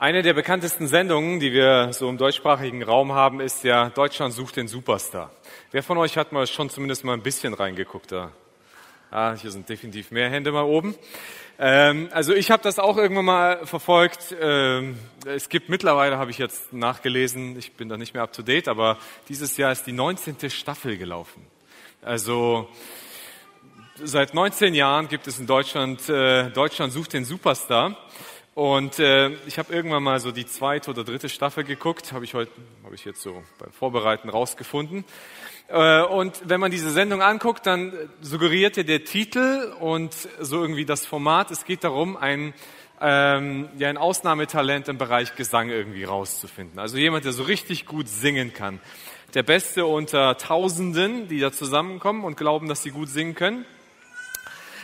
Eine der bekanntesten Sendungen, die wir so im deutschsprachigen Raum haben, ist ja Deutschland sucht den Superstar. Wer von euch hat mal schon zumindest mal ein bisschen reingeguckt da? Ah, hier sind definitiv mehr Hände mal oben. Ähm, also ich habe das auch irgendwann mal verfolgt. Ähm, es gibt mittlerweile, habe ich jetzt nachgelesen, ich bin da nicht mehr up to date, aber dieses Jahr ist die 19. Staffel gelaufen. Also seit 19 Jahren gibt es in Deutschland, äh, Deutschland sucht den Superstar. Und äh, ich habe irgendwann mal so die zweite oder dritte Staffel geguckt, habe ich heute, habe ich jetzt so beim Vorbereiten rausgefunden. Äh, und wenn man diese Sendung anguckt, dann suggerierte der Titel und so irgendwie das Format, es geht darum, ein, ähm, ja, ein Ausnahmetalent im Bereich Gesang irgendwie rauszufinden. Also jemand, der so richtig gut singen kann. Der Beste unter Tausenden, die da zusammenkommen und glauben, dass sie gut singen können.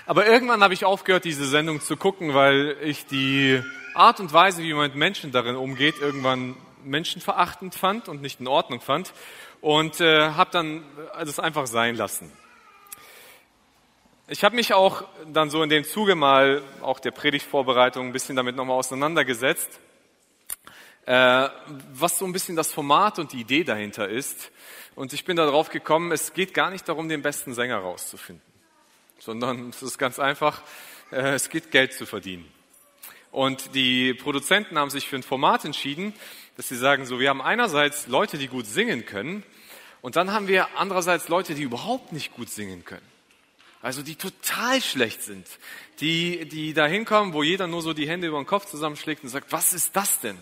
Aber irgendwann habe ich aufgehört, diese Sendung zu gucken, weil ich die Art und Weise, wie man mit Menschen darin umgeht, irgendwann menschenverachtend fand und nicht in Ordnung fand und äh, habe dann das einfach sein lassen. Ich habe mich auch dann so in dem Zuge mal, auch der Predigtvorbereitung, ein bisschen damit nochmal auseinandergesetzt, äh, was so ein bisschen das Format und die Idee dahinter ist. Und ich bin darauf gekommen, es geht gar nicht darum, den besten Sänger rauszufinden sondern es ist ganz einfach, äh, es geht Geld zu verdienen. Und die Produzenten haben sich für ein Format entschieden, dass sie sagen, so, wir haben einerseits Leute, die gut singen können, und dann haben wir andererseits Leute, die überhaupt nicht gut singen können. Also die total schlecht sind, die, die da hinkommen, wo jeder nur so die Hände über den Kopf zusammenschlägt und sagt, was ist das denn?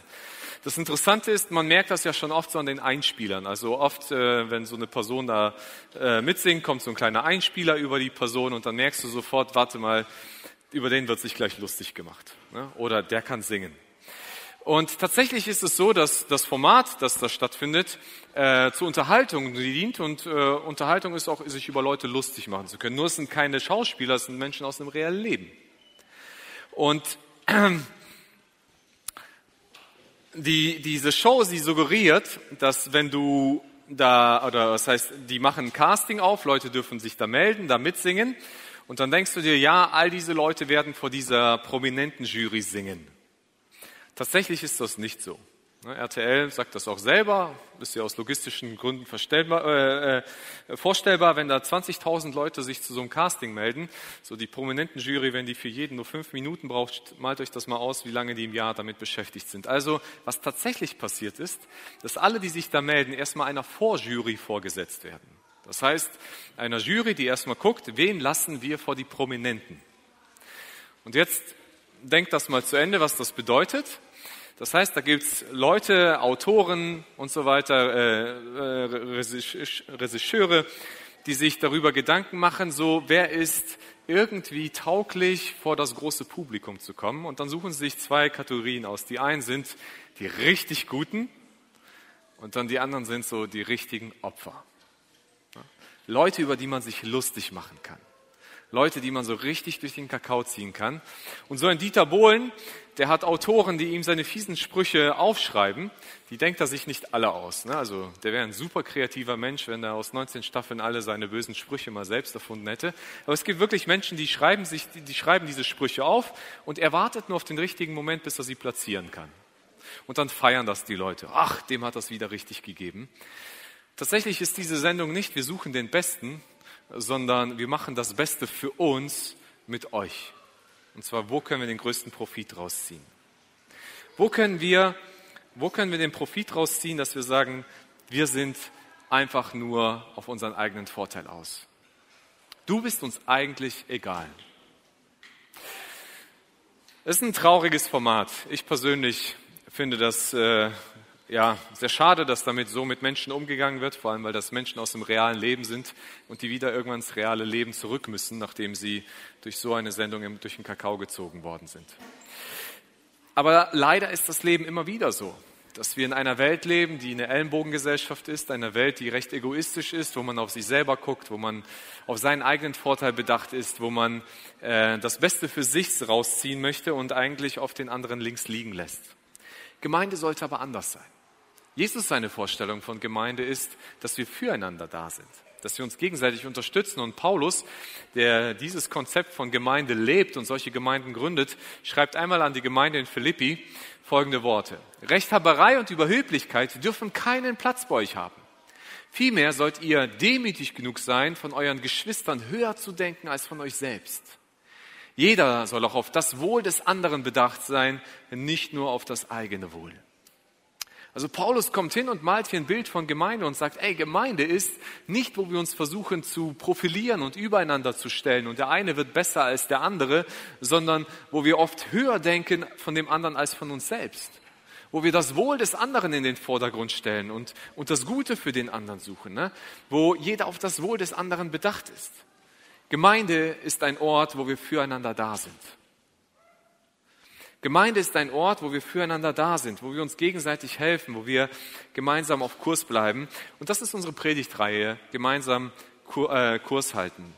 Das Interessante ist, man merkt das ja schon oft so an den Einspielern. Also oft, äh, wenn so eine Person da äh, mitsingt, kommt so ein kleiner Einspieler über die Person und dann merkst du sofort, warte mal, über den wird sich gleich lustig gemacht. Ne? Oder der kann singen. Und tatsächlich ist es so, dass das Format, das da stattfindet, äh, zur Unterhaltung dient und äh, Unterhaltung ist auch, sich über Leute lustig machen zu können. Nur es sind keine Schauspieler, es sind Menschen aus dem reellen Leben. Und die, diese Show, sie suggeriert, dass wenn du da, oder das heißt, die machen ein Casting auf, Leute dürfen sich da melden, da mitsingen. Und dann denkst du dir, ja, all diese Leute werden vor dieser prominenten Jury singen. Tatsächlich ist das nicht so. Ne, RTL sagt das auch selber, ist ja aus logistischen Gründen äh, äh, vorstellbar, wenn da 20.000 Leute sich zu so einem Casting melden, so die prominenten Jury, wenn die für jeden nur fünf Minuten braucht, malt euch das mal aus, wie lange die im Jahr damit beschäftigt sind. Also was tatsächlich passiert ist, dass alle, die sich da melden, erstmal einer Vorjury vorgesetzt werden. Das heißt, einer Jury, die erstmal guckt, wen lassen wir vor die Prominenten. Und jetzt denkt das mal zu Ende, was das bedeutet. Das heißt, da gibt's Leute, Autoren und so weiter, äh, äh, Regisseure, die sich darüber Gedanken machen, so wer ist irgendwie tauglich vor das große Publikum zu kommen. Und dann suchen sie sich zwei Kategorien aus. Die einen sind die richtig Guten und dann die anderen sind so die richtigen Opfer. Leute, über die man sich lustig machen kann. Leute, die man so richtig durch den Kakao ziehen kann. Und so ein Dieter Bohlen, der hat Autoren, die ihm seine fiesen Sprüche aufschreiben. Die denkt er sich nicht alle aus. Ne? Also der wäre ein super kreativer Mensch, wenn er aus 19 Staffeln alle seine bösen Sprüche mal selbst erfunden hätte. Aber es gibt wirklich Menschen, die schreiben, sich, die schreiben diese Sprüche auf und er wartet nur auf den richtigen Moment, bis er sie platzieren kann. Und dann feiern das die Leute. Ach, dem hat das wieder richtig gegeben. Tatsächlich ist diese Sendung nicht, wir suchen den Besten, sondern wir machen das Beste für uns mit euch. Und zwar, wo können wir den größten Profit rausziehen? Wo können wir, wo können wir den Profit rausziehen, dass wir sagen, wir sind einfach nur auf unseren eigenen Vorteil aus? Du bist uns eigentlich egal. Es ist ein trauriges Format. Ich persönlich finde das äh, ja, sehr schade, dass damit so mit Menschen umgegangen wird, vor allem weil das Menschen aus dem realen Leben sind und die wieder irgendwann ins reale Leben zurück müssen, nachdem sie durch so eine Sendung durch den Kakao gezogen worden sind. Aber leider ist das Leben immer wieder so, dass wir in einer Welt leben, die eine Ellenbogengesellschaft ist, einer Welt, die recht egoistisch ist, wo man auf sich selber guckt, wo man auf seinen eigenen Vorteil bedacht ist, wo man äh, das Beste für sich rausziehen möchte und eigentlich auf den anderen links liegen lässt. Gemeinde sollte aber anders sein. Jesus seine Vorstellung von Gemeinde ist, dass wir füreinander da sind. dass wir uns gegenseitig unterstützen. Und Paulus, der dieses Konzept von Gemeinde lebt und solche Gemeinden gründet, schreibt einmal an die Gemeinde in Philippi folgende Worte. Rechthaberei und Überhöblichkeit dürfen keinen Platz bei euch haben. Vielmehr sollt ihr demütig genug sein, von euren Geschwistern höher zu denken als von euch selbst. Jeder soll auch auf das Wohl des anderen bedacht sein, nicht nur auf das eigene Wohl. Also Paulus kommt hin und malt hier ein Bild von Gemeinde und sagt, ey, Gemeinde ist nicht, wo wir uns versuchen zu profilieren und übereinander zu stellen und der eine wird besser als der andere, sondern wo wir oft höher denken von dem anderen als von uns selbst. Wo wir das Wohl des anderen in den Vordergrund stellen und, und das Gute für den anderen suchen. Ne? Wo jeder auf das Wohl des anderen bedacht ist. Gemeinde ist ein Ort, wo wir füreinander da sind. Gemeinde ist ein Ort, wo wir füreinander da sind, wo wir uns gegenseitig helfen, wo wir gemeinsam auf Kurs bleiben. Und das ist unsere Predigtreihe, gemeinsam äh, Kurs halten.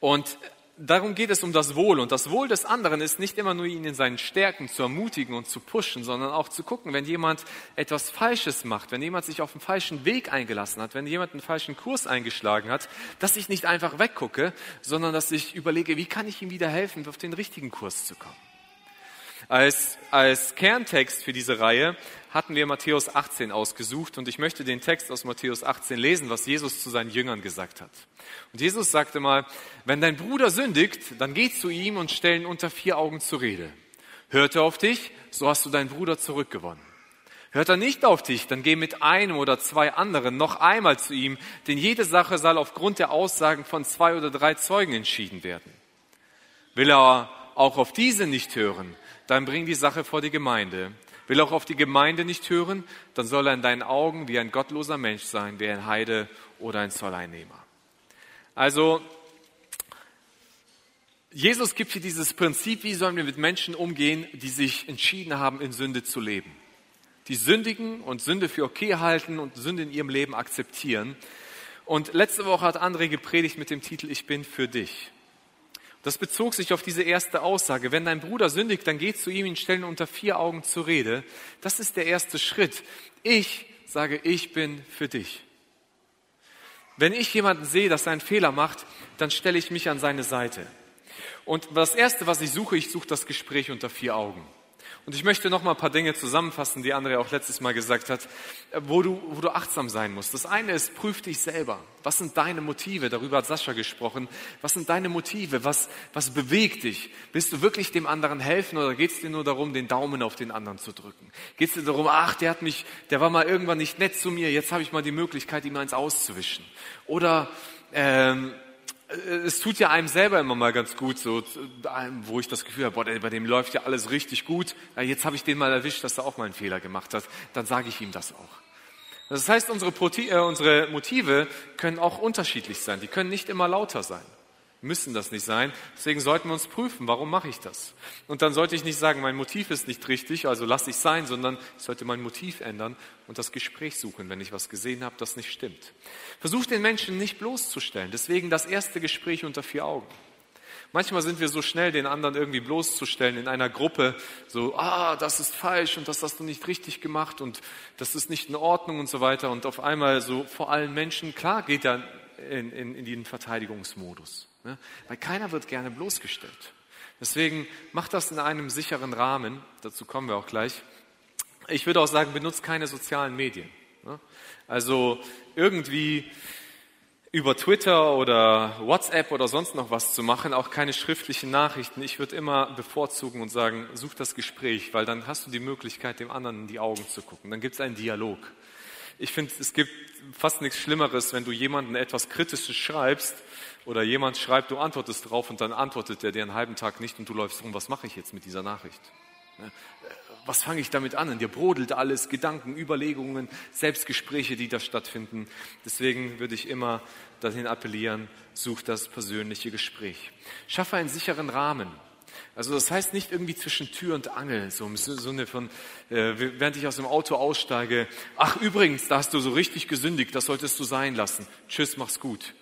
Und darum geht es um das Wohl. Und das Wohl des anderen ist nicht immer nur ihn in seinen Stärken zu ermutigen und zu pushen, sondern auch zu gucken, wenn jemand etwas Falsches macht, wenn jemand sich auf den falschen Weg eingelassen hat, wenn jemand einen falschen Kurs eingeschlagen hat, dass ich nicht einfach weggucke, sondern dass ich überlege, wie kann ich ihm wieder helfen, auf den richtigen Kurs zu kommen. Als, als Kerntext für diese Reihe hatten wir Matthäus 18 ausgesucht und ich möchte den Text aus Matthäus 18 lesen, was Jesus zu seinen Jüngern gesagt hat. Und Jesus sagte mal, wenn dein Bruder sündigt, dann geh zu ihm und stell ihn unter vier Augen zur Rede. Hört er auf dich, so hast du deinen Bruder zurückgewonnen. Hört er nicht auf dich, dann geh mit einem oder zwei anderen noch einmal zu ihm, denn jede Sache soll aufgrund der Aussagen von zwei oder drei Zeugen entschieden werden. Will er auch auf diese nicht hören, dann bring die Sache vor die Gemeinde. Will auch auf die Gemeinde nicht hören, dann soll er in deinen Augen wie ein gottloser Mensch sein, wie ein Heide oder ein Zolleinnehmer. Also, Jesus gibt hier dieses Prinzip, wie sollen wir mit Menschen umgehen, die sich entschieden haben, in Sünde zu leben. Die sündigen und Sünde für okay halten und Sünde in ihrem Leben akzeptieren. Und letzte Woche hat André gepredigt mit dem Titel Ich bin für dich. Das bezog sich auf diese erste Aussage. Wenn dein Bruder sündigt, dann geh zu ihm, ihn stellen unter vier Augen zur Rede. Das ist der erste Schritt. Ich sage, ich bin für dich. Wenn ich jemanden sehe, dass er einen Fehler macht, dann stelle ich mich an seine Seite. Und das Erste, was ich suche, ich suche das Gespräch unter vier Augen. Und ich möchte noch mal ein paar Dinge zusammenfassen, die André auch letztes Mal gesagt hat, wo du, wo du achtsam sein musst. Das eine ist, prüf dich selber. Was sind deine Motive? Darüber hat Sascha gesprochen. Was sind deine Motive? Was, was bewegt dich? Willst du wirklich dem anderen helfen oder geht es dir nur darum, den Daumen auf den anderen zu drücken? Geht es dir darum, ach, der hat mich, der war mal irgendwann nicht nett zu mir, jetzt habe ich mal die Möglichkeit, ihm eins auszuwischen. Oder ähm, äh, es tut ja einem selber immer mal ganz gut, so, wo ich das Gefühl habe, boah, bei dem läuft ja alles richtig gut. Ja, jetzt habe ich den mal erwischt, dass er auch mal einen Fehler gemacht hat. Dann sage ich ihm das auch. Das heißt, unsere, äh, unsere Motive können auch unterschiedlich sein. Die können nicht immer lauter sein müssen das nicht sein. Deswegen sollten wir uns prüfen, warum mache ich das? Und dann sollte ich nicht sagen, mein Motiv ist nicht richtig, also lasse ich sein, sondern ich sollte mein Motiv ändern und das Gespräch suchen, wenn ich was gesehen habe, das nicht stimmt. Versuch den Menschen nicht bloßzustellen. Deswegen das erste Gespräch unter vier Augen. Manchmal sind wir so schnell, den anderen irgendwie bloßzustellen in einer Gruppe, so, ah, das ist falsch und das hast du nicht richtig gemacht und das ist nicht in Ordnung und so weiter. Und auf einmal so vor allen Menschen, klar geht er in, in, in den Verteidigungsmodus. Ne? Weil keiner wird gerne bloßgestellt. Deswegen macht das in einem sicheren Rahmen. Dazu kommen wir auch gleich. Ich würde auch sagen, benutzt keine sozialen Medien. Ne? Also irgendwie über Twitter oder WhatsApp oder sonst noch was zu machen, auch keine schriftlichen Nachrichten. Ich würde immer bevorzugen und sagen, such das Gespräch, weil dann hast du die Möglichkeit, dem anderen in die Augen zu gucken. Dann gibt es einen Dialog. Ich finde, es gibt fast nichts Schlimmeres, wenn du jemanden etwas Kritisches schreibst oder jemand schreibt, du antwortest drauf und dann antwortet er dir einen halben Tag nicht und du läufst rum, was mache ich jetzt mit dieser Nachricht? Was fange ich damit an? In dir brodelt alles, Gedanken, Überlegungen, Selbstgespräche, die da stattfinden. Deswegen würde ich immer dahin appellieren, such das persönliche Gespräch. Schaffe einen sicheren Rahmen. Also das heißt nicht irgendwie zwischen Tür und Angel, so im Sinne von, äh, während ich aus dem Auto aussteige, ach übrigens, da hast du so richtig gesündigt, das solltest du sein lassen. Tschüss, mach's gut.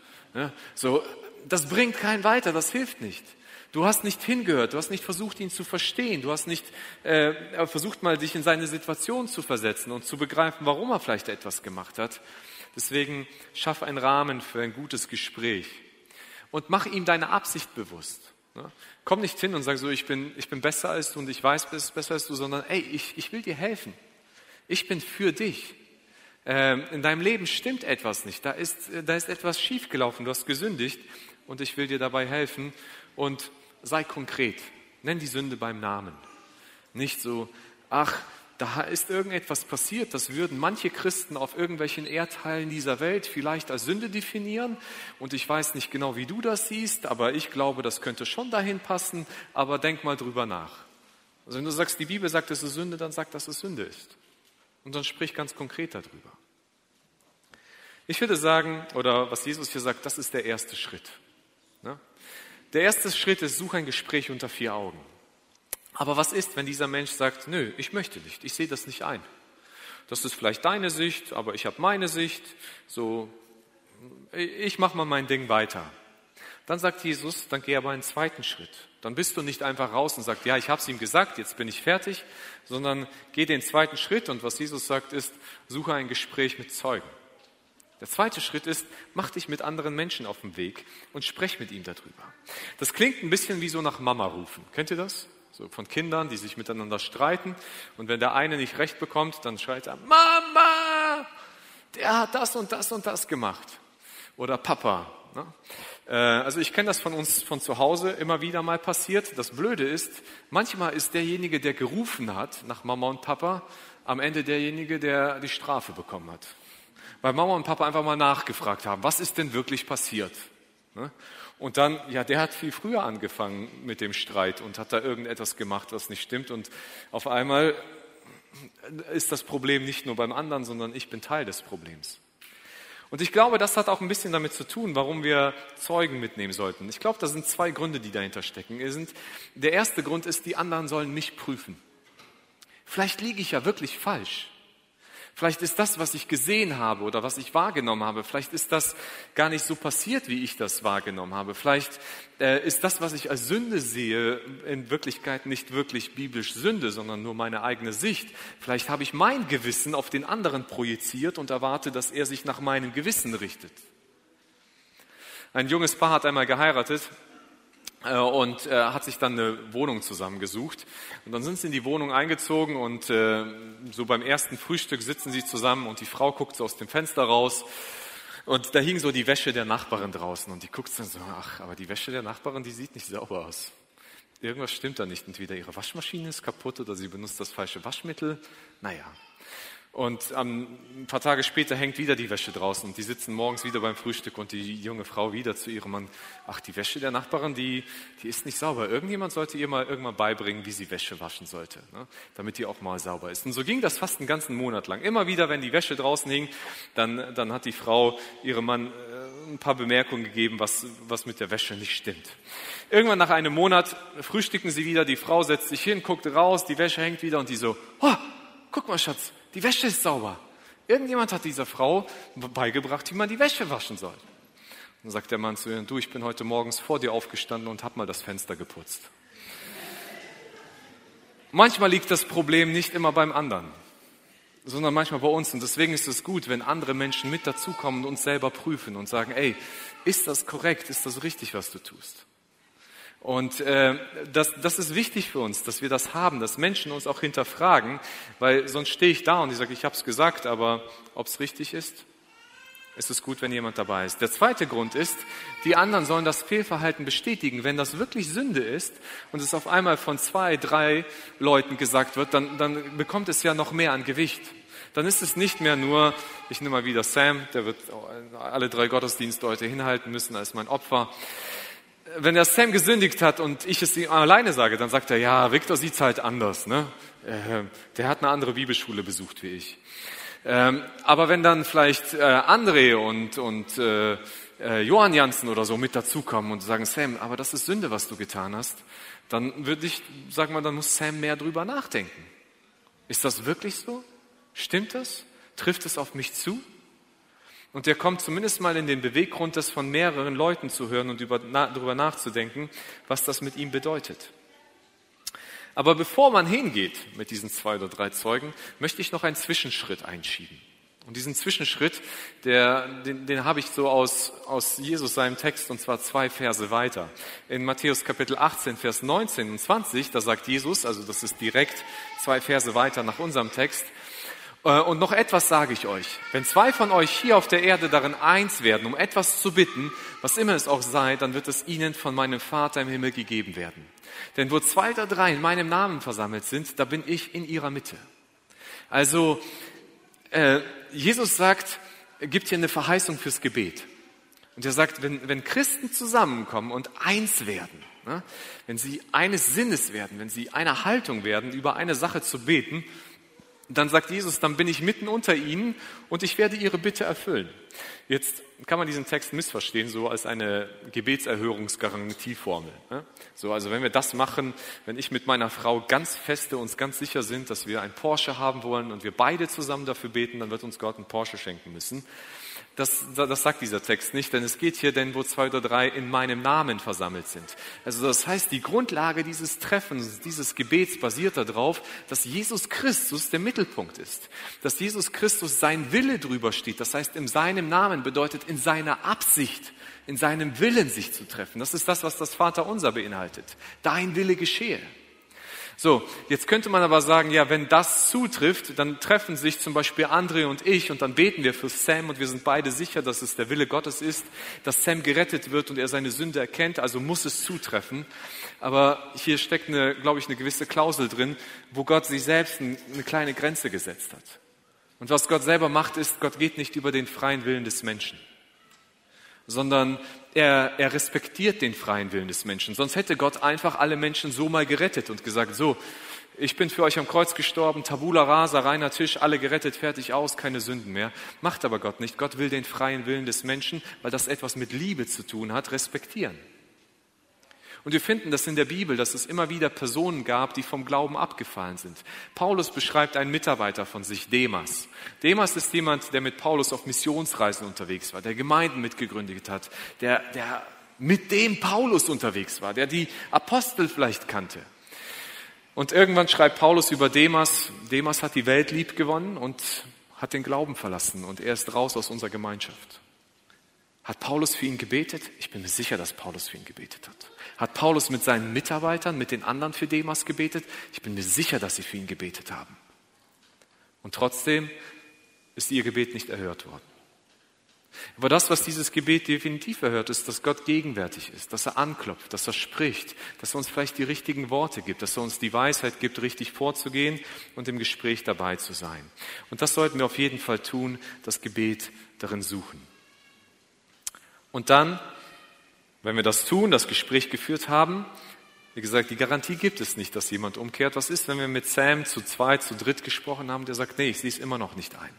So, das bringt keinen weiter, das hilft nicht. Du hast nicht hingehört, du hast nicht versucht, ihn zu verstehen, du hast nicht äh, versucht, mal dich in seine Situation zu versetzen und zu begreifen, warum er vielleicht etwas gemacht hat, Deswegen schaff einen Rahmen für ein gutes Gespräch und mach ihm deine Absicht bewusst. Ne? Komm nicht hin und sag so, ich bin, ich bin besser als du und ich weiß, besser als du, sondern ey, ich, ich will dir helfen. Ich bin für dich. Ähm, in deinem Leben stimmt etwas nicht. Da ist, da ist etwas schiefgelaufen. Du hast gesündigt und ich will dir dabei helfen. Und sei konkret. Nenn die Sünde beim Namen. Nicht so, ach, da ist irgendetwas passiert, das würden manche Christen auf irgendwelchen Erdteilen dieser Welt vielleicht als Sünde definieren. Und ich weiß nicht genau, wie du das siehst, aber ich glaube, das könnte schon dahin passen. Aber denk mal drüber nach. Also wenn du sagst, die Bibel sagt, es ist Sünde, dann sag, dass es Sünde ist. Und dann sprich ganz konkret darüber. Ich würde sagen, oder was Jesus hier sagt, das ist der erste Schritt. Ne? Der erste Schritt ist, such ein Gespräch unter vier Augen. Aber was ist, wenn dieser Mensch sagt, nö, ich möchte nicht, ich sehe das nicht ein. Das ist vielleicht deine Sicht, aber ich habe meine Sicht. So, ich mache mal mein Ding weiter. Dann sagt Jesus, dann geh aber einen zweiten Schritt. Dann bist du nicht einfach raus und sagst, ja, ich habe es ihm gesagt, jetzt bin ich fertig, sondern geh den zweiten Schritt und was Jesus sagt ist, suche ein Gespräch mit Zeugen. Der zweite Schritt ist, mach dich mit anderen Menschen auf den Weg und sprech mit ihm darüber. Das klingt ein bisschen wie so nach Mama rufen. Kennt ihr das? So von Kindern, die sich miteinander streiten. Und wenn der eine nicht recht bekommt, dann schreit er, Mama, der hat das und das und das gemacht. Oder Papa. Ne? Äh, also ich kenne das von uns von zu Hause immer wieder mal passiert. Das Blöde ist, manchmal ist derjenige, der gerufen hat nach Mama und Papa, am Ende derjenige, der die Strafe bekommen hat weil Mama und Papa einfach mal nachgefragt haben, was ist denn wirklich passiert? Ne? Und dann, ja, der hat viel früher angefangen mit dem Streit und hat da irgendetwas gemacht, was nicht stimmt. Und auf einmal ist das Problem nicht nur beim anderen, sondern ich bin Teil des Problems. Und ich glaube, das hat auch ein bisschen damit zu tun, warum wir Zeugen mitnehmen sollten. Ich glaube, da sind zwei Gründe, die dahinter stecken. Der erste Grund ist, die anderen sollen mich prüfen. Vielleicht liege ich ja wirklich falsch. Vielleicht ist das, was ich gesehen habe oder was ich wahrgenommen habe, vielleicht ist das gar nicht so passiert, wie ich das wahrgenommen habe. Vielleicht äh, ist das, was ich als Sünde sehe, in Wirklichkeit nicht wirklich biblisch Sünde, sondern nur meine eigene Sicht. Vielleicht habe ich mein Gewissen auf den anderen projiziert und erwarte, dass er sich nach meinem Gewissen richtet. Ein junges Paar hat einmal geheiratet und äh, hat sich dann eine Wohnung zusammengesucht. Und dann sind sie in die Wohnung eingezogen und äh, so beim ersten Frühstück sitzen sie zusammen und die Frau guckt so aus dem Fenster raus und da hing so die Wäsche der Nachbarin draußen und die guckt dann so, ach, aber die Wäsche der Nachbarin, die sieht nicht sauber aus. Irgendwas stimmt da nicht. Entweder ihre Waschmaschine ist kaputt oder sie benutzt das falsche Waschmittel. Naja, und ein paar Tage später hängt wieder die Wäsche draußen und die sitzen morgens wieder beim Frühstück und die junge Frau wieder zu ihrem Mann, ach, die Wäsche der Nachbarin, die, die ist nicht sauber. Irgendjemand sollte ihr mal irgendwann beibringen, wie sie Wäsche waschen sollte, ne? damit die auch mal sauber ist. Und so ging das fast einen ganzen Monat lang. Immer wieder, wenn die Wäsche draußen hing, dann, dann hat die Frau ihrem Mann äh, ein paar Bemerkungen gegeben, was, was mit der Wäsche nicht stimmt. Irgendwann nach einem Monat frühstücken sie wieder, die Frau setzt sich hin, guckt raus, die Wäsche hängt wieder und die so, oh, guck mal Schatz, die Wäsche ist sauber. Irgendjemand hat dieser Frau beigebracht, wie man die Wäsche waschen soll. Dann sagt der Mann zu ihr, du, ich bin heute morgens vor dir aufgestanden und habe mal das Fenster geputzt. Manchmal liegt das Problem nicht immer beim anderen, sondern manchmal bei uns. Und deswegen ist es gut, wenn andere Menschen mit dazukommen und uns selber prüfen und sagen, ey, ist das korrekt? Ist das richtig, was du tust? Und äh, das, das ist wichtig für uns, dass wir das haben, dass Menschen uns auch hinterfragen, weil sonst stehe ich da und ich sage, ich habe es gesagt, aber ob es richtig ist, ist es gut, wenn jemand dabei ist. Der zweite Grund ist, die anderen sollen das Fehlverhalten bestätigen. Wenn das wirklich Sünde ist und es auf einmal von zwei, drei Leuten gesagt wird, dann, dann bekommt es ja noch mehr an Gewicht. Dann ist es nicht mehr nur, ich nehme mal wieder Sam, der wird alle drei Gottesdienste heute hinhalten müssen als mein Opfer wenn der Sam gesündigt hat und ich es ihm alleine sage, dann sagt er, ja, Victor sieht's halt anders. Ne? Äh, der hat eine andere Bibelschule besucht wie ich. Ähm, aber wenn dann vielleicht äh, André und, und äh, äh, Johann Janssen oder so mit dazukommen und sagen, Sam, aber das ist Sünde, was du getan hast, dann würde ich sagen, dann muss Sam mehr drüber nachdenken. Ist das wirklich so? Stimmt das? Trifft es auf mich zu? Und der kommt zumindest mal in den Beweggrund, das von mehreren Leuten zu hören und über, na, darüber nachzudenken, was das mit ihm bedeutet. Aber bevor man hingeht mit diesen zwei oder drei Zeugen, möchte ich noch einen Zwischenschritt einschieben. Und diesen Zwischenschritt, der, den, den habe ich so aus, aus Jesus seinem Text, und zwar zwei Verse weiter. In Matthäus Kapitel 18, Vers 19 und 20, da sagt Jesus, also das ist direkt zwei Verse weiter nach unserem Text, und noch etwas sage ich euch. Wenn zwei von euch hier auf der Erde darin eins werden, um etwas zu bitten, was immer es auch sei, dann wird es ihnen von meinem Vater im Himmel gegeben werden. Denn wo zwei oder drei in meinem Namen versammelt sind, da bin ich in ihrer Mitte. Also äh, Jesus sagt, gibt hier eine Verheißung fürs Gebet. Und er sagt, wenn, wenn Christen zusammenkommen und eins werden, ne, wenn sie eines Sinnes werden, wenn sie einer Haltung werden, über eine Sache zu beten, dann sagt Jesus, dann bin ich mitten unter ihnen und ich werde ihre Bitte erfüllen. Jetzt kann man diesen Text missverstehen, so als eine Gebetserhörungsgarantieformel. Ne? So, also wenn wir das machen, wenn ich mit meiner Frau ganz feste uns ganz sicher sind, dass wir ein Porsche haben wollen und wir beide zusammen dafür beten, dann wird uns Gott einen Porsche schenken müssen. Das, das sagt dieser Text nicht, denn es geht hier denn, wo zwei oder drei in meinem Namen versammelt sind. Also das heißt, die Grundlage dieses Treffens, dieses Gebets basiert darauf, dass Jesus Christus der Mittelpunkt ist. Dass Jesus Christus sein Wille drüber steht. Das heißt, in seinem Namen bedeutet in seiner Absicht, in seinem Willen sich zu treffen. Das ist das, was das Vaterunser beinhaltet. Dein Wille geschehe. So, jetzt könnte man aber sagen, ja, wenn das zutrifft, dann treffen sich zum Beispiel Andre und ich und dann beten wir für Sam und wir sind beide sicher, dass es der Wille Gottes ist, dass Sam gerettet wird und er seine Sünde erkennt, also muss es zutreffen. Aber hier steckt eine, glaube ich, eine gewisse Klausel drin, wo Gott sich selbst eine kleine Grenze gesetzt hat. Und was Gott selber macht, ist, Gott geht nicht über den freien Willen des Menschen sondern er, er respektiert den freien Willen des Menschen. Sonst hätte Gott einfach alle Menschen so mal gerettet und gesagt, so, ich bin für euch am Kreuz gestorben, tabula rasa, reiner Tisch, alle gerettet, fertig aus, keine Sünden mehr. Macht aber Gott nicht. Gott will den freien Willen des Menschen, weil das etwas mit Liebe zu tun hat, respektieren. Und wir finden das in der Bibel, dass es immer wieder Personen gab, die vom Glauben abgefallen sind. Paulus beschreibt einen Mitarbeiter von sich, Demas. Demas ist jemand, der mit Paulus auf Missionsreisen unterwegs war, der Gemeinden mitgegründet hat, der, der mit dem Paulus unterwegs war, der die Apostel vielleicht kannte. Und irgendwann schreibt Paulus über Demas, Demas hat die Welt lieb gewonnen und hat den Glauben verlassen und er ist raus aus unserer Gemeinschaft. Hat Paulus für ihn gebetet? Ich bin mir sicher, dass Paulus für ihn gebetet hat. Hat Paulus mit seinen Mitarbeitern, mit den anderen für Demas gebetet? Ich bin mir sicher, dass sie für ihn gebetet haben. Und trotzdem ist ihr Gebet nicht erhört worden. Aber das, was dieses Gebet definitiv erhört, ist, dass Gott gegenwärtig ist, dass er anklopft, dass er spricht, dass er uns vielleicht die richtigen Worte gibt, dass er uns die Weisheit gibt, richtig vorzugehen und im Gespräch dabei zu sein. Und das sollten wir auf jeden Fall tun, das Gebet darin suchen. Und dann wenn wir das tun, das Gespräch geführt haben, wie gesagt, die Garantie gibt es nicht, dass jemand umkehrt. Was ist, wenn wir mit Sam zu zweit, zu dritt gesprochen haben, der sagt, nee, ich sehe es immer noch nicht ein.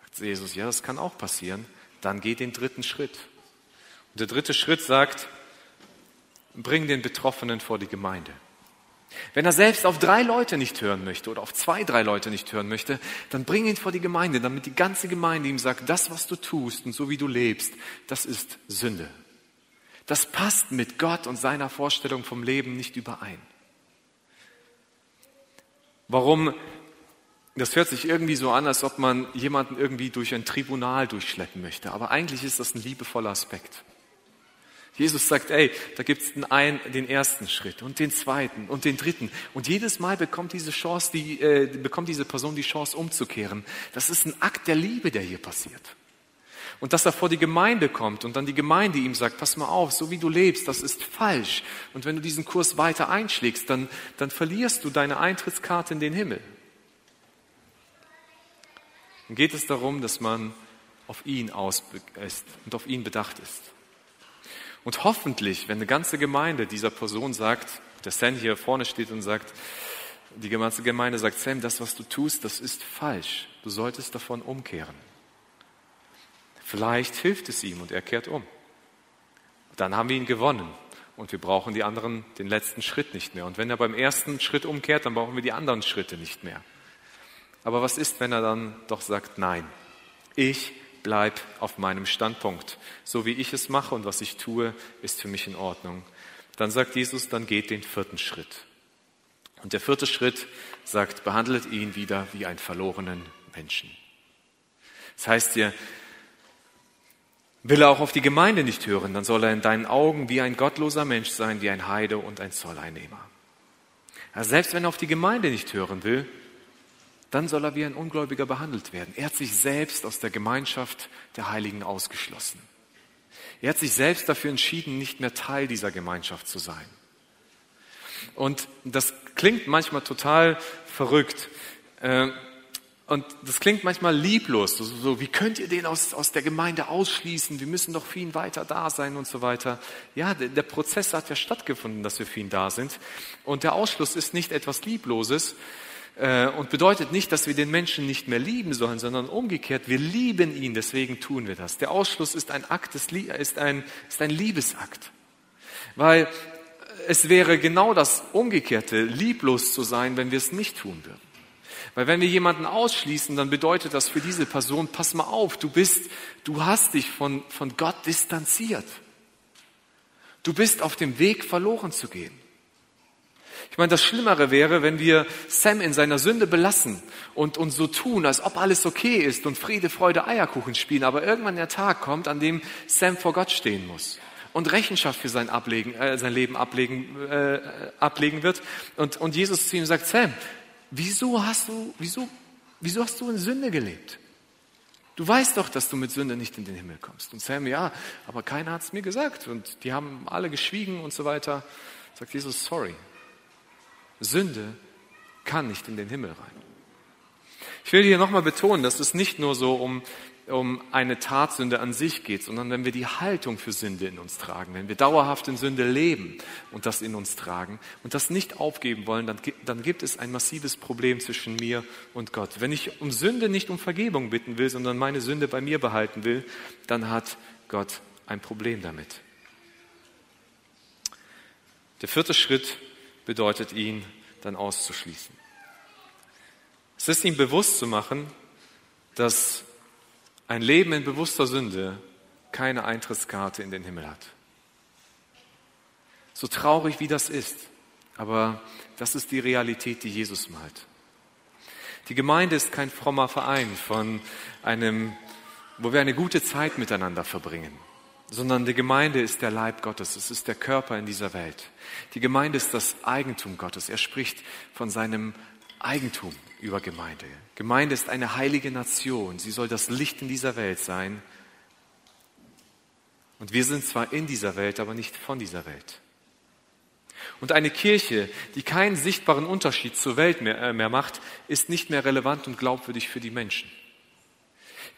Sagt Jesus, ja, das kann auch passieren. Dann geh den dritten Schritt. Und der dritte Schritt sagt, bring den Betroffenen vor die Gemeinde. Wenn er selbst auf drei Leute nicht hören möchte oder auf zwei, drei Leute nicht hören möchte, dann bring ihn vor die Gemeinde, damit die ganze Gemeinde ihm sagt, das, was du tust und so wie du lebst, das ist Sünde. Das passt mit Gott und seiner Vorstellung vom Leben nicht überein. Warum? Das hört sich irgendwie so an, als ob man jemanden irgendwie durch ein Tribunal durchschleppen möchte. Aber eigentlich ist das ein liebevoller Aspekt. Jesus sagt, ey, da gibt's den, den ersten Schritt und den zweiten und den dritten. Und jedes Mal bekommt diese Chance, die, äh, bekommt diese Person die Chance umzukehren. Das ist ein Akt der Liebe, der hier passiert. Und dass er vor die Gemeinde kommt und dann die Gemeinde ihm sagt, pass mal auf, so wie du lebst, das ist falsch. Und wenn du diesen Kurs weiter einschlägst, dann, dann verlierst du deine Eintrittskarte in den Himmel. Dann geht es darum, dass man auf ihn aus ist und auf ihn bedacht ist. Und hoffentlich, wenn eine ganze Gemeinde dieser Person sagt, der Sam hier vorne steht und sagt, die ganze Gemeinde sagt, Sam, das, was du tust, das ist falsch. Du solltest davon umkehren. Vielleicht hilft es ihm und er kehrt um. Dann haben wir ihn gewonnen und wir brauchen die anderen, den letzten Schritt nicht mehr. Und wenn er beim ersten Schritt umkehrt, dann brauchen wir die anderen Schritte nicht mehr. Aber was ist, wenn er dann doch sagt, nein, ich bleib auf meinem Standpunkt. So wie ich es mache und was ich tue, ist für mich in Ordnung. Dann sagt Jesus, dann geht den vierten Schritt. Und der vierte Schritt sagt, behandelt ihn wieder wie einen verlorenen Menschen. Das heißt hier, will er auch auf die Gemeinde nicht hören, dann soll er in deinen Augen wie ein gottloser Mensch sein, wie ein Heide und ein Zolleinnehmer. Also selbst wenn er auf die Gemeinde nicht hören will, dann soll er wie ein Ungläubiger behandelt werden. Er hat sich selbst aus der Gemeinschaft der Heiligen ausgeschlossen. Er hat sich selbst dafür entschieden, nicht mehr Teil dieser Gemeinschaft zu sein. Und das klingt manchmal total verrückt. Und das klingt manchmal lieblos. So, wie könnt ihr den aus, aus der Gemeinde ausschließen? Wir müssen doch für ihn weiter da sein und so weiter. Ja, der, der Prozess hat ja stattgefunden, dass wir für ihn da sind. Und der Ausschluss ist nicht etwas Liebloses, äh, und bedeutet nicht, dass wir den Menschen nicht mehr lieben sollen, sondern umgekehrt, wir lieben ihn, deswegen tun wir das. Der Ausschluss ist ein Akt, ist ein, ist ein Liebesakt. Weil es wäre genau das Umgekehrte, lieblos zu sein, wenn wir es nicht tun würden. Weil wenn wir jemanden ausschließen, dann bedeutet das für diese Person, pass mal auf, du bist, du hast dich von, von Gott distanziert. Du bist auf dem Weg, verloren zu gehen. Ich meine, das Schlimmere wäre, wenn wir Sam in seiner Sünde belassen und uns so tun, als ob alles okay ist und Friede, Freude, Eierkuchen spielen, aber irgendwann der Tag kommt, an dem Sam vor Gott stehen muss und Rechenschaft für sein, Ablegen, äh, sein Leben ablegen, äh, ablegen wird. Und, und Jesus zu ihm sagt, Sam, wieso hast du, wieso, wieso hast du in Sünde gelebt? Du weißt doch, dass du mit Sünde nicht in den Himmel kommst. Und Sam, ja, aber keiner hat es mir gesagt. Und die haben alle geschwiegen und so weiter. Sagt Jesus, sorry, Sünde kann nicht in den Himmel rein. Ich will hier nochmal betonen, dass es nicht nur so um, um eine Tatsünde an sich geht, sondern wenn wir die Haltung für Sünde in uns tragen, wenn wir dauerhaft in Sünde leben und das in uns tragen und das nicht aufgeben wollen, dann, dann gibt es ein massives Problem zwischen mir und Gott. Wenn ich um Sünde nicht um Vergebung bitten will, sondern meine Sünde bei mir behalten will, dann hat Gott ein Problem damit. Der vierte Schritt bedeutet ihn dann auszuschließen. Es ist ihm bewusst zu machen, dass ein Leben in bewusster Sünde keine Eintrittskarte in den Himmel hat. So traurig wie das ist, aber das ist die Realität, die Jesus malt. Die Gemeinde ist kein frommer Verein von einem, wo wir eine gute Zeit miteinander verbringen sondern die Gemeinde ist der Leib Gottes, es ist der Körper in dieser Welt. Die Gemeinde ist das Eigentum Gottes. Er spricht von seinem Eigentum über Gemeinde. Gemeinde ist eine heilige Nation, sie soll das Licht in dieser Welt sein. Und wir sind zwar in dieser Welt, aber nicht von dieser Welt. Und eine Kirche, die keinen sichtbaren Unterschied zur Welt mehr, äh, mehr macht, ist nicht mehr relevant und glaubwürdig für die Menschen.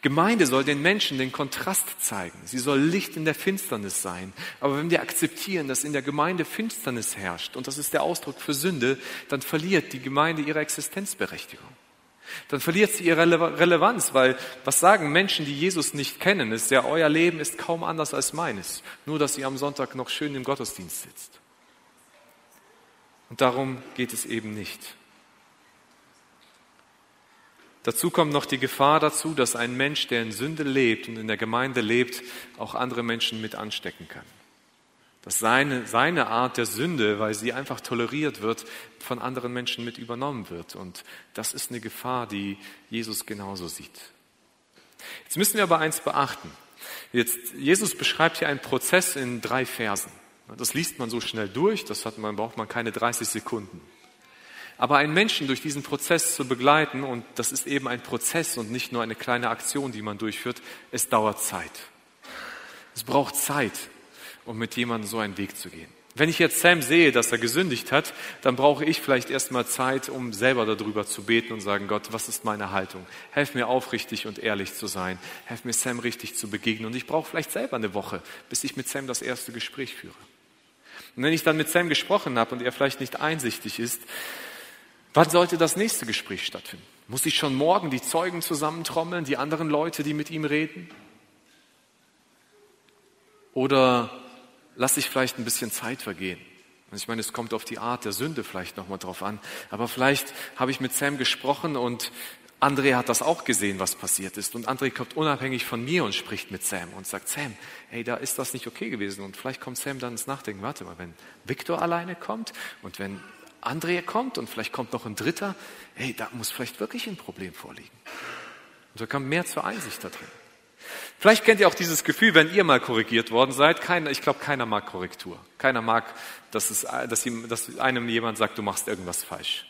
Gemeinde soll den Menschen den Kontrast zeigen. Sie soll Licht in der Finsternis sein. Aber wenn wir akzeptieren, dass in der Gemeinde Finsternis herrscht, und das ist der Ausdruck für Sünde, dann verliert die Gemeinde ihre Existenzberechtigung. Dann verliert sie ihre Relevanz, weil was sagen Menschen, die Jesus nicht kennen, ist ja, euer Leben ist kaum anders als meines, nur dass ihr am Sonntag noch schön im Gottesdienst sitzt. Und darum geht es eben nicht. Dazu kommt noch die Gefahr dazu, dass ein Mensch, der in Sünde lebt und in der Gemeinde lebt, auch andere Menschen mit anstecken kann. Dass seine, seine Art der Sünde, weil sie einfach toleriert wird, von anderen Menschen mit übernommen wird. Und das ist eine Gefahr, die Jesus genauso sieht. Jetzt müssen wir aber eins beachten. Jetzt, Jesus beschreibt hier einen Prozess in drei Versen. Das liest man so schnell durch, das hat man, braucht man keine 30 Sekunden. Aber einen Menschen durch diesen Prozess zu begleiten, und das ist eben ein Prozess und nicht nur eine kleine Aktion, die man durchführt, es dauert Zeit. Es braucht Zeit, um mit jemandem so einen Weg zu gehen. Wenn ich jetzt Sam sehe, dass er gesündigt hat, dann brauche ich vielleicht erstmal Zeit, um selber darüber zu beten und sagen, Gott, was ist meine Haltung? Helf mir aufrichtig und ehrlich zu sein. Helf mir Sam richtig zu begegnen. Und ich brauche vielleicht selber eine Woche, bis ich mit Sam das erste Gespräch führe. Und wenn ich dann mit Sam gesprochen habe und er vielleicht nicht einsichtig ist, Wann sollte das nächste Gespräch stattfinden? Muss ich schon morgen die Zeugen zusammentrommeln, die anderen Leute, die mit ihm reden? Oder lasse ich vielleicht ein bisschen Zeit vergehen? Ich meine, es kommt auf die Art der Sünde vielleicht nochmal drauf an. Aber vielleicht habe ich mit Sam gesprochen und André hat das auch gesehen, was passiert ist. Und André kommt unabhängig von mir und spricht mit Sam und sagt, Sam, hey, da ist das nicht okay gewesen. Und vielleicht kommt Sam dann ins Nachdenken, warte mal, wenn Victor alleine kommt und wenn Andrea kommt und vielleicht kommt noch ein dritter, hey, da muss vielleicht wirklich ein Problem vorliegen. Und da kommt mehr zur Einsicht da drin. Vielleicht kennt ihr auch dieses Gefühl, wenn ihr mal korrigiert worden seid. Keiner, ich glaube, keiner mag Korrektur. Keiner mag, dass, es, dass, ihm, dass einem jemand sagt, du machst irgendwas falsch.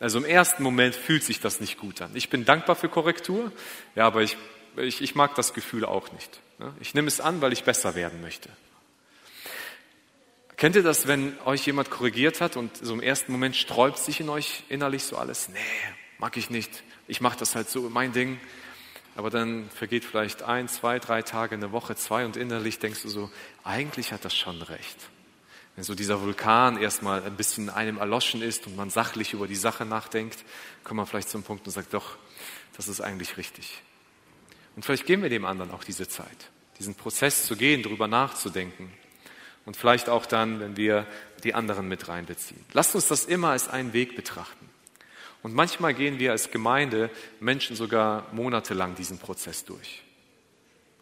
Also im ersten Moment fühlt sich das nicht gut an. Ich bin dankbar für Korrektur, ja, aber ich, ich, ich mag das Gefühl auch nicht. Ich nehme es an, weil ich besser werden möchte. Kennt ihr das, wenn euch jemand korrigiert hat und so im ersten Moment sträubt sich in euch innerlich so alles? Nee, mag ich nicht. Ich mache das halt so, mein Ding. Aber dann vergeht vielleicht ein, zwei, drei Tage, eine Woche, zwei und innerlich denkst du so, eigentlich hat das schon recht. Wenn so dieser Vulkan erstmal ein bisschen einem erloschen ist und man sachlich über die Sache nachdenkt, kommt man vielleicht zum Punkt und sagt, doch, das ist eigentlich richtig. Und vielleicht geben wir dem anderen auch diese Zeit, diesen Prozess zu gehen, darüber nachzudenken. Und vielleicht auch dann, wenn wir die anderen mit reinbeziehen. Lasst uns das immer als einen Weg betrachten. Und manchmal gehen wir als Gemeinde Menschen sogar monatelang diesen Prozess durch.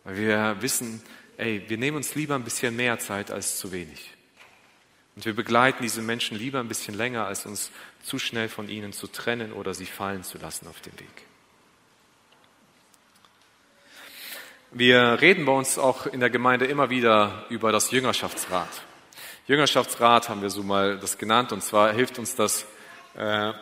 Weil wir wissen, ey, wir nehmen uns lieber ein bisschen mehr Zeit als zu wenig. Und wir begleiten diese Menschen lieber ein bisschen länger, als uns zu schnell von ihnen zu trennen oder sie fallen zu lassen auf dem Weg. Wir reden bei uns auch in der Gemeinde immer wieder über das Jüngerschaftsrat. Jüngerschaftsrat haben wir so mal das genannt und zwar hilft uns das, äh,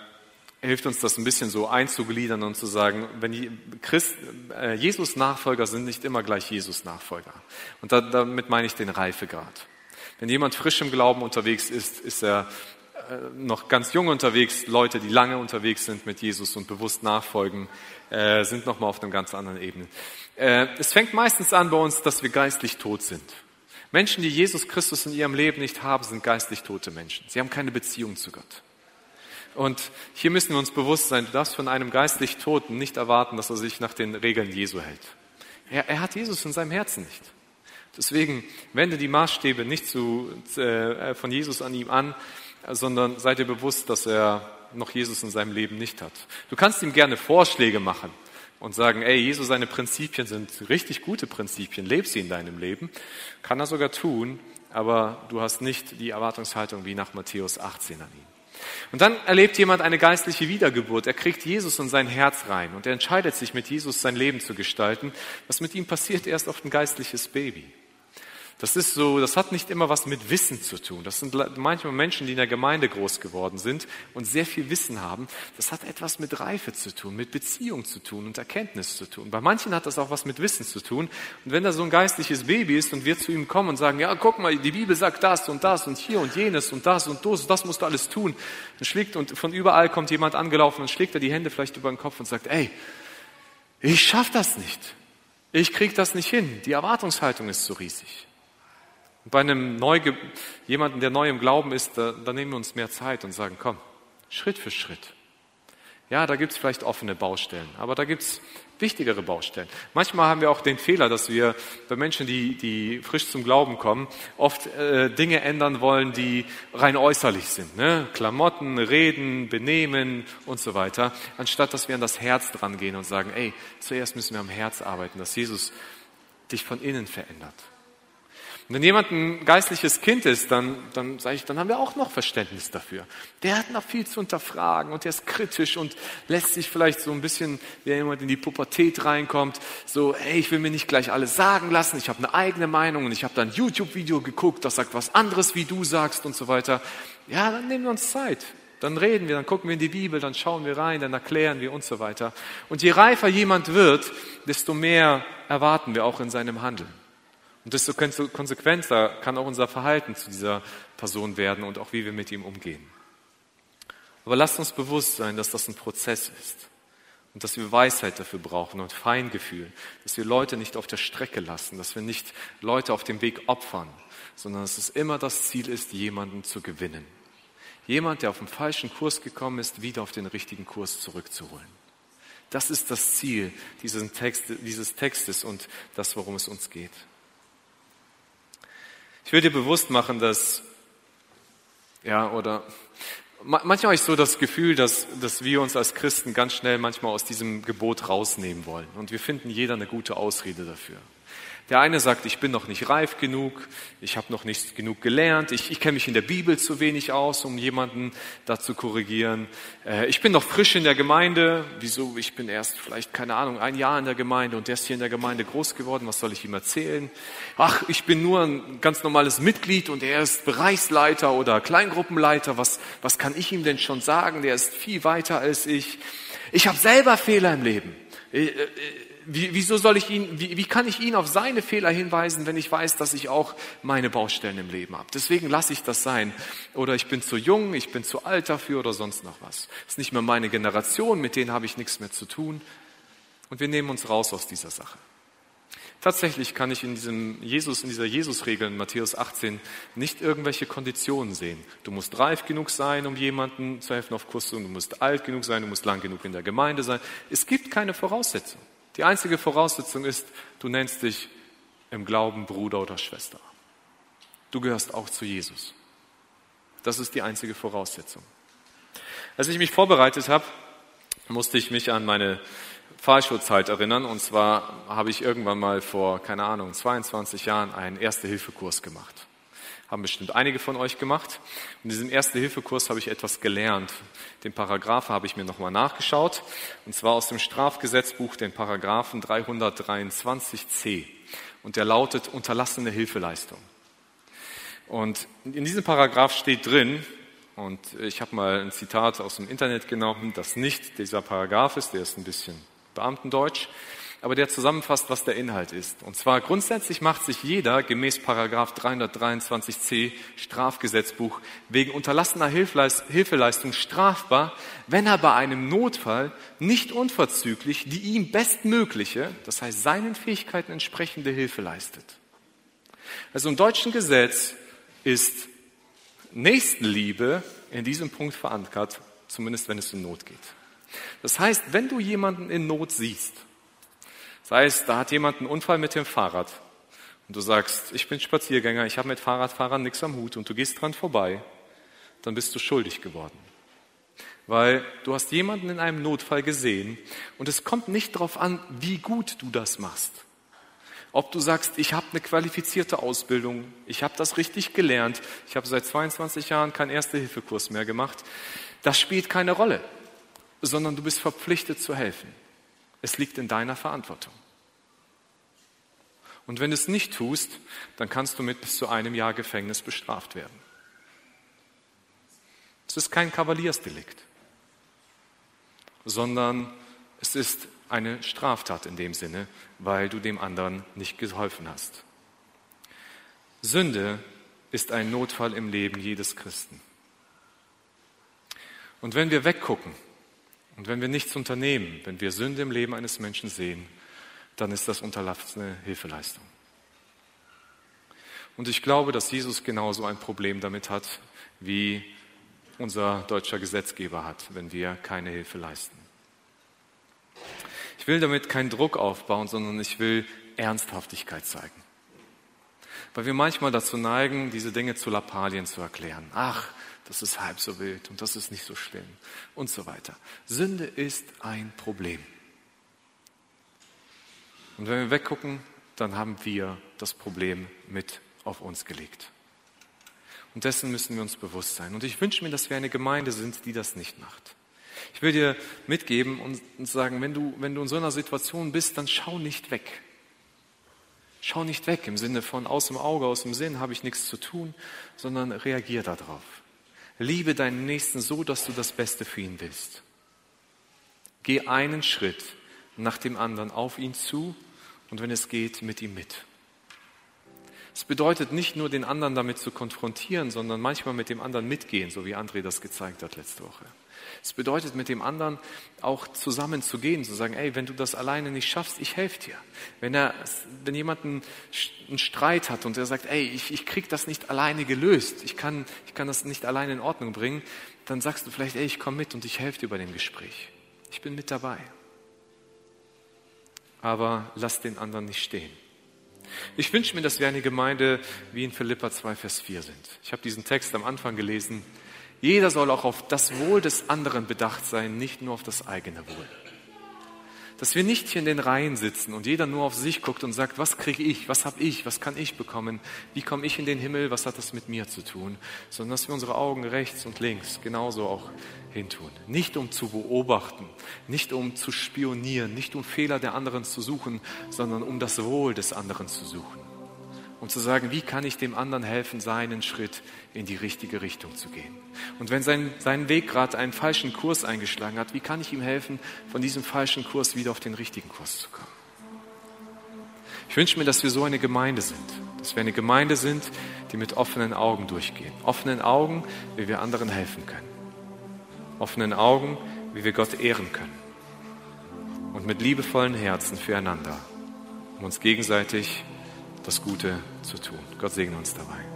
hilft uns das ein bisschen so einzugliedern und zu sagen, wenn Christ, äh, Jesus Nachfolger sind nicht immer gleich Jesus Nachfolger. Und da, damit meine ich den Reifegrad. Wenn jemand frisch im Glauben unterwegs ist, ist er noch ganz jung unterwegs. Leute, die lange unterwegs sind mit Jesus und bewusst nachfolgen, äh, sind nochmal auf einer ganz anderen Ebene. Äh, es fängt meistens an bei uns, dass wir geistlich tot sind. Menschen, die Jesus Christus in ihrem Leben nicht haben, sind geistlich tote Menschen. Sie haben keine Beziehung zu Gott. Und hier müssen wir uns bewusst sein, du darfst von einem geistlich Toten nicht erwarten, dass er sich nach den Regeln Jesu hält. Er, er hat Jesus in seinem Herzen nicht. Deswegen wende die Maßstäbe nicht zu, äh, von Jesus an ihm an, sondern sei dir bewusst, dass er noch Jesus in seinem Leben nicht hat. Du kannst ihm gerne Vorschläge machen und sagen, ey, Jesus, seine Prinzipien sind richtig gute Prinzipien, leb sie in deinem Leben. Kann er sogar tun, aber du hast nicht die Erwartungshaltung wie nach Matthäus 18 an ihn. Und dann erlebt jemand eine geistliche Wiedergeburt. Er kriegt Jesus in sein Herz rein und er entscheidet sich, mit Jesus sein Leben zu gestalten. Was mit ihm passiert, er ist oft ein geistliches Baby. Das ist so, das hat nicht immer was mit Wissen zu tun. Das sind manchmal Menschen, die in der Gemeinde groß geworden sind und sehr viel Wissen haben. Das hat etwas mit Reife zu tun, mit Beziehung zu tun und Erkenntnis zu tun. Bei manchen hat das auch was mit Wissen zu tun. Und wenn da so ein geistliches Baby ist und wir zu ihm kommen und sagen, ja, guck mal, die Bibel sagt das und das und hier und jenes und das und das, das musst du alles tun. Dann schlägt und von überall kommt jemand angelaufen und schlägt er die Hände vielleicht über den Kopf und sagt, ey, ich schaff das nicht. Ich krieg das nicht hin. Die Erwartungshaltung ist so riesig. Und bei einem neu, jemanden, der neu im Glauben ist, da, da nehmen wir uns mehr Zeit und sagen, komm, Schritt für Schritt. Ja, da gibt's vielleicht offene Baustellen, aber da gibt's wichtigere Baustellen. Manchmal haben wir auch den Fehler, dass wir bei Menschen, die, die frisch zum Glauben kommen, oft äh, Dinge ändern wollen, die rein äußerlich sind. Ne? Klamotten, Reden, Benehmen und so weiter, anstatt dass wir an das Herz dran gehen und sagen, ey, zuerst müssen wir am Herz arbeiten, dass Jesus dich von innen verändert. Und wenn jemand ein geistliches Kind ist, dann, dann sage ich, dann haben wir auch noch Verständnis dafür. Der hat noch viel zu unterfragen und der ist kritisch und lässt sich vielleicht so ein bisschen, wenn jemand in die Pubertät reinkommt, so, ey, ich will mir nicht gleich alles sagen lassen, ich habe eine eigene Meinung und ich habe da ein YouTube-Video geguckt, das sagt was anderes, wie du sagst und so weiter. Ja, dann nehmen wir uns Zeit. Dann reden wir, dann gucken wir in die Bibel, dann schauen wir rein, dann erklären wir und so weiter. Und je reifer jemand wird, desto mehr erwarten wir auch in seinem Handeln. Und desto konsequenter kann auch unser Verhalten zu dieser Person werden und auch wie wir mit ihm umgehen. Aber lasst uns bewusst sein, dass das ein Prozess ist und dass wir Weisheit dafür brauchen und Feingefühl, dass wir Leute nicht auf der Strecke lassen, dass wir nicht Leute auf dem Weg opfern, sondern dass es immer das Ziel ist, jemanden zu gewinnen. Jemand, der auf den falschen Kurs gekommen ist, wieder auf den richtigen Kurs zurückzuholen. Das ist das Ziel dieses, Text, dieses Textes und das, worum es uns geht. Ich will dir bewusst machen, dass, ja, oder manchmal habe ich so das Gefühl, dass, dass wir uns als Christen ganz schnell manchmal aus diesem Gebot rausnehmen wollen. Und wir finden jeder eine gute Ausrede dafür. Der eine sagt, ich bin noch nicht reif genug, ich habe noch nicht genug gelernt, ich, ich kenne mich in der Bibel zu wenig aus, um jemanden da zu korrigieren. Äh, ich bin noch frisch in der Gemeinde, wieso? Ich bin erst vielleicht, keine Ahnung, ein Jahr in der Gemeinde und der ist hier in der Gemeinde groß geworden, was soll ich ihm erzählen? Ach, ich bin nur ein ganz normales Mitglied und er ist Bereichsleiter oder Kleingruppenleiter, was, was kann ich ihm denn schon sagen? Der ist viel weiter als ich. Ich habe selber Fehler im Leben. Äh, äh, wie, wieso soll ich ihn, wie, wie kann ich ihn auf seine Fehler hinweisen, wenn ich weiß, dass ich auch meine Baustellen im Leben habe? Deswegen lasse ich das sein. Oder ich bin zu jung, ich bin zu alt dafür oder sonst noch was. Das ist nicht mehr meine Generation, mit denen habe ich nichts mehr zu tun. Und wir nehmen uns raus aus dieser Sache. Tatsächlich kann ich in diesem Jesus, in dieser Jesus-Regel in Matthäus 18 nicht irgendwelche Konditionen sehen. Du musst reif genug sein, um jemandem zu helfen auf Kursung. Du musst alt genug sein, du musst lang genug in der Gemeinde sein. Es gibt keine Voraussetzung. Die einzige Voraussetzung ist, du nennst dich im Glauben Bruder oder Schwester. Du gehörst auch zu Jesus. Das ist die einzige Voraussetzung. Als ich mich vorbereitet habe, musste ich mich an meine Fahrschulzeit erinnern. Und zwar habe ich irgendwann mal vor, keine Ahnung, 22 Jahren einen Erste-Hilfe-Kurs gemacht haben bestimmt einige von euch gemacht. In diesem Erste-Hilfe-Kurs habe ich etwas gelernt. Den Paragraph habe ich mir nochmal nachgeschaut, und zwar aus dem Strafgesetzbuch, den Paragraphen 323c. Und der lautet unterlassene Hilfeleistung. Und in diesem Paragraph steht drin, und ich habe mal ein Zitat aus dem Internet genommen, das nicht dieser Paragraph ist, der ist ein bisschen Beamtendeutsch, aber der zusammenfasst, was der Inhalt ist. Und zwar grundsätzlich macht sich jeder gemäß Paragraph 323c Strafgesetzbuch wegen unterlassener Hilfeleistung strafbar, wenn er bei einem Notfall nicht unverzüglich die ihm bestmögliche, das heißt seinen Fähigkeiten entsprechende Hilfe leistet. Also im deutschen Gesetz ist Nächstenliebe in diesem Punkt verankert, zumindest wenn es um Not geht. Das heißt, wenn du jemanden in Not siehst, Sei es, da hat jemand einen Unfall mit dem Fahrrad und du sagst, ich bin Spaziergänger, ich habe mit Fahrradfahrern nichts am Hut und du gehst dran vorbei, dann bist du schuldig geworden. Weil du hast jemanden in einem Notfall gesehen und es kommt nicht darauf an, wie gut du das machst. Ob du sagst, ich habe eine qualifizierte Ausbildung, ich habe das richtig gelernt, ich habe seit 22 Jahren keinen Erste-Hilfe-Kurs mehr gemacht, das spielt keine Rolle, sondern du bist verpflichtet zu helfen. Es liegt in deiner Verantwortung. Und wenn du es nicht tust, dann kannst du mit bis zu einem Jahr Gefängnis bestraft werden. Es ist kein Kavaliersdelikt, sondern es ist eine Straftat in dem Sinne, weil du dem anderen nicht geholfen hast. Sünde ist ein Notfall im Leben jedes Christen. Und wenn wir weggucken und wenn wir nichts unternehmen, wenn wir Sünde im Leben eines Menschen sehen, dann ist das unterlassene Hilfeleistung. Und ich glaube, dass Jesus genauso ein Problem damit hat, wie unser deutscher Gesetzgeber hat, wenn wir keine Hilfe leisten. Ich will damit keinen Druck aufbauen, sondern ich will Ernsthaftigkeit zeigen. Weil wir manchmal dazu neigen, diese Dinge zu Lappalien zu erklären. Ach, das ist halb so wild und das ist nicht so schlimm und so weiter. Sünde ist ein Problem. Und wenn wir weggucken, dann haben wir das Problem mit auf uns gelegt. Und dessen müssen wir uns bewusst sein. Und ich wünsche mir, dass wir eine Gemeinde sind, die das nicht macht. Ich will dir mitgeben und sagen, wenn du, wenn du in so einer Situation bist, dann schau nicht weg. Schau nicht weg im Sinne von aus dem Auge, aus dem Sinn habe ich nichts zu tun, sondern reagier darauf. Liebe deinen Nächsten so, dass du das Beste für ihn willst. Geh einen Schritt nach dem anderen auf ihn zu und wenn es geht, mit ihm mit. Es bedeutet nicht nur, den anderen damit zu konfrontieren, sondern manchmal mit dem anderen mitgehen, so wie André das gezeigt hat letzte Woche. Es bedeutet, mit dem anderen auch zusammen zu gehen, zu sagen, ey, wenn du das alleine nicht schaffst, ich helfe dir. Wenn, er, wenn jemand einen, einen Streit hat und er sagt, ey, ich, ich krieg das nicht alleine gelöst, ich kann, ich kann das nicht alleine in Ordnung bringen, dann sagst du vielleicht, ey, ich komme mit und ich helfe dir bei dem Gespräch. Ich bin mit dabei. Aber lass den anderen nicht stehen. Ich wünsche mir, dass wir eine Gemeinde wie in Philippa 2, Vers 4 sind. Ich habe diesen Text am Anfang gelesen. Jeder soll auch auf das Wohl des anderen bedacht sein, nicht nur auf das eigene Wohl. Dass wir nicht hier in den Reihen sitzen und jeder nur auf sich guckt und sagt, was kriege ich, was habe ich, was kann ich bekommen, wie komme ich in den Himmel, was hat das mit mir zu tun, sondern dass wir unsere Augen rechts und links genauso auch hintun. Nicht um zu beobachten, nicht um zu spionieren, nicht um Fehler der anderen zu suchen, sondern um das Wohl des anderen zu suchen. Um zu sagen, wie kann ich dem anderen helfen, seinen Schritt in die richtige Richtung zu gehen. Und wenn sein, sein Weg gerade einen falschen Kurs eingeschlagen hat, wie kann ich ihm helfen, von diesem falschen Kurs wieder auf den richtigen Kurs zu kommen? Ich wünsche mir, dass wir so eine Gemeinde sind, dass wir eine Gemeinde sind, die mit offenen Augen durchgehen. Offenen Augen, wie wir anderen helfen können. Offenen Augen, wie wir Gott ehren können. Und mit liebevollen Herzen füreinander, um uns gegenseitig das Gute zu tun. Gott segne uns dabei.